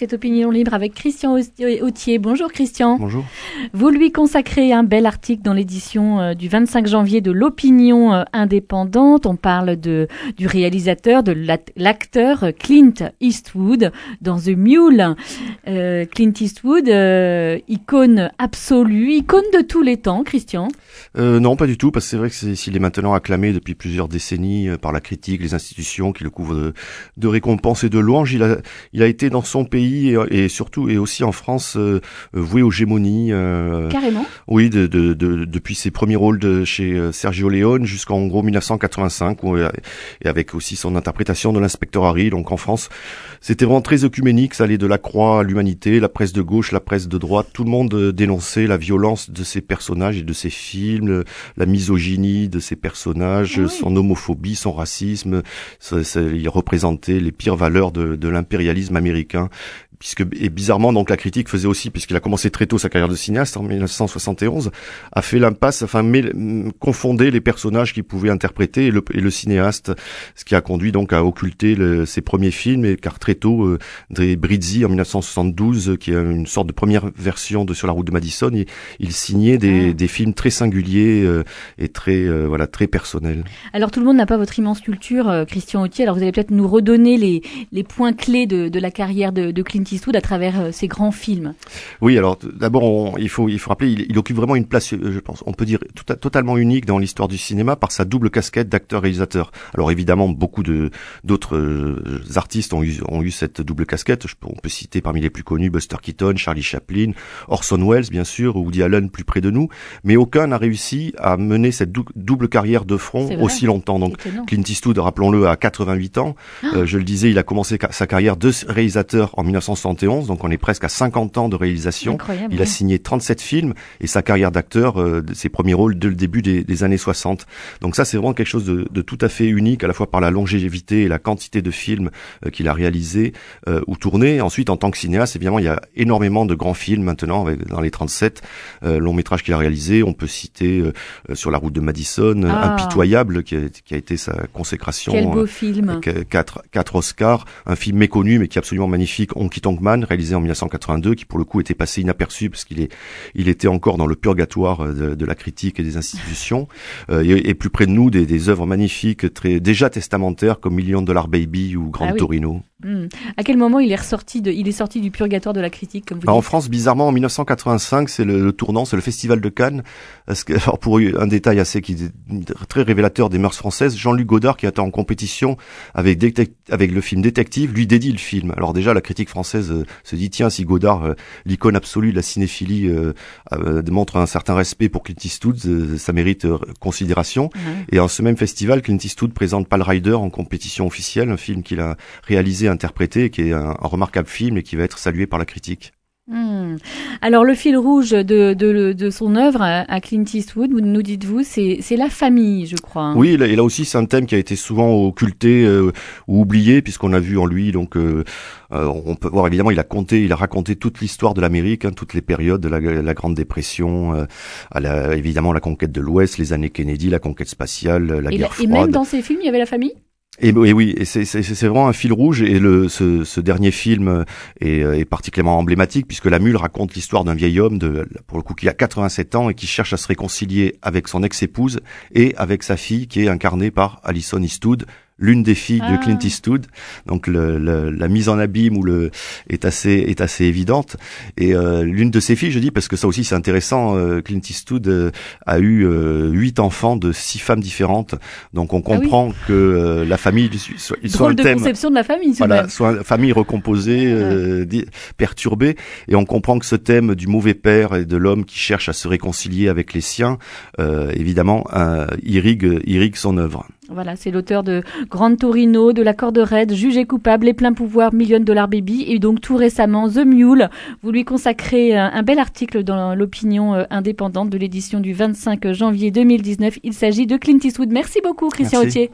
c'est Opinion Libre avec Christian Autier. Bonjour Christian. Bonjour. Vous lui consacrez un bel article dans l'édition euh, du 25 janvier de l'Opinion euh, indépendante. On parle de, du réalisateur, de l'acteur Clint Eastwood dans The Mule. Euh, Clint Eastwood, icône absolue, icône de tous les temps, Christian Non, pas du tout, parce que c'est vrai que s'il est maintenant acclamé depuis plusieurs décennies par la critique, les institutions qui le couvrent de, de récompenses et de louanges, il a, il a été dans son pays et, surtout et aussi en France euh, voué aux gémonies. Euh, Carrément. Oui, de, de, de, depuis ses premiers rôles de chez euh, Sergio Leone jusqu'en gros 1985, où, et avec aussi son interprétation de l'inspecteur Harry. Donc en France, c'était vraiment très œcuménique. Ça allait de la croix à l'humanité, la presse de gauche, la presse de droite. Tout le monde dénonçait la violence de ces personnages et de ces films, la misogynie de ces personnages, ah son homophobie, son racisme. Ça, ça, il représentait les pires valeurs de, de l'impérialisme américain puisque et bizarrement donc la critique faisait aussi puisqu'il a commencé très tôt sa carrière de cinéaste en 1971 a fait l'impasse enfin mais, confondait les personnages qu'il pouvait interpréter et le, et le, cinéaste ce qui a conduit donc à occulter le, ses premiers films et car très tôt euh, Dre Brizzi en 1972 qui est une sorte de première version de Sur la route de Madison il, il signait des, ah. des, films très singuliers euh, et très euh, voilà très personnels. Alors tout le monde n'a pas votre immense culture euh, Christian Autier alors vous allez peut-être nous redonner les, les points clés de, de la carrière de, de Clint Eastwood à travers euh, ses grands films. Oui, alors d'abord, il faut il faut rappeler, il, occupe vraiment une place, euh, je pense, on peut dire totalement unique dans l'histoire du cinéma par sa double casquette d'acteur-réalisateur. Alors évidemment, beaucoup de d'autres euh, artistes ont eu ont eu cette double casquette. Je on peut citer parmi les plus connus Buster Keaton, Charlie Chaplin, Orson Welles, bien sûr, Woody Allen plus près de nous, mais aucun n'a réussi à mener cette double carrière de front aussi longtemps. Donc Clint Eastwood, rappelons-le, à 88 ans. Ah. je le disais, il a commencé sa carrière de réalisateur en 1960 donc on est presque à 50 ans de réalisation. il a signé 37 films et sa carrière d'acteur, euh, ses premiers rôles dès le début des, années 60. Donc ça, c'est vraiment quelque chose de, tout à fait unique, à la fois par la longévité et la quantité de films euh, qu'il a réalisés euh, ou tournés. Ensuite, en tant que cinéaste, évidemment, il y a énormément de grands films maintenant, dans les 37 longs métrages qu'il a réalisés. On peut citer Sur la route de Madison, ah. Impitoyable, qui a, qui a, été sa consécration. Quel beau film. Quatre, quatre Oscars, un film méconnu mais qui est absolument magnifique, On quitte réalisé en 1982, qui pour le coup était passé inaperçu parce qu'il est, il était encore dans le purgatoire euh, de, la critique et des institutions, euh, et, plus près de nous des, des œuvres magnifiques, très déjà testamentaires comme Million Dollar Baby ou Grand ah Torino. Hmm. À quel moment il est ressorti de, il est sorti du purgatoire de la critique comme vous bah, En France, bizarrement, en 1985, c'est le, tournant, c'est le Festival de Cannes. Parce que, alors pour un détail assez qui est très révélateur des mœurs françaises, Jean-Luc Godard, qui était en compétition avec, avec le film Détective, lui dédie le film. Alors déjà, la critique française euh, se dit tiens, si Godard, euh, l'icône absolue de la cinéphilie, euh, montre un certain respect pour Clint Eastwood, ça mérite considération. Et en ce même festival, Clint Eastwood présente Pal Rider en compétition officielle, un film qu'il a réalisé interprété, qui est un, remarquable film et qui va être salué par la critique. Hmm. Alors le fil rouge de, de, son œuvre à Clint Eastwood, nous dites-vous, c'est la famille, je crois. Oui, et là, aussi c'est un thème qui a été souvent occulté euh, ou oublié, puisqu'on a vu en lui, donc euh, euh, on peut voir évidemment, il a compté, il a raconté toute l'histoire de l'Amérique, hein, toutes les périodes de la, Grande Dépression, à la, évidemment la conquête de l'Ouest, les années Kennedy, la conquête spatiale, la guerre froide. Et même dans ces films, il y avait la famille? Et, oui, et c'est vraiment un fil rouge. Et le, ce, dernier film est, est, particulièrement emblématique puisque La Mule raconte l'histoire d'un vieil homme de, pour le coup, qui a 87 ans et qui cherche à se réconcilier avec son ex-épouse et avec sa fille qui est incarnée par Alison Eastwood, l'une des filles de Clint ah. Eastwood. Donc le, la mise en abîme ou le est assez est assez évidente. Et euh, l'une de ses filles, je dis parce que ça aussi c'est intéressant. Euh, Clint Eastwood euh, a eu huit enfants de six femmes différentes. Donc on ah comprend que la famille soit, soit de conception de la famille. Voilà, soit une famille recomposée, perturbée, et on comprend que ce thème du mauvais père et de l'homme qui cherche à se réconcilier avec les siens, évidemment, irrigue irrigue son œuvre. Voilà, c'est l'auteur de Grand Torino, de La Corde Raide, Jugé coupable, Les pleins pouvoirs, Million Dollar Baby et donc tout récemment The Mule. Vous lui consacrez un bel article dans l'opinion euh, indépendante de l'édition du 25 janvier 2019. Il s'agit de Clint Eastwood. Merci beaucoup Christian Autier.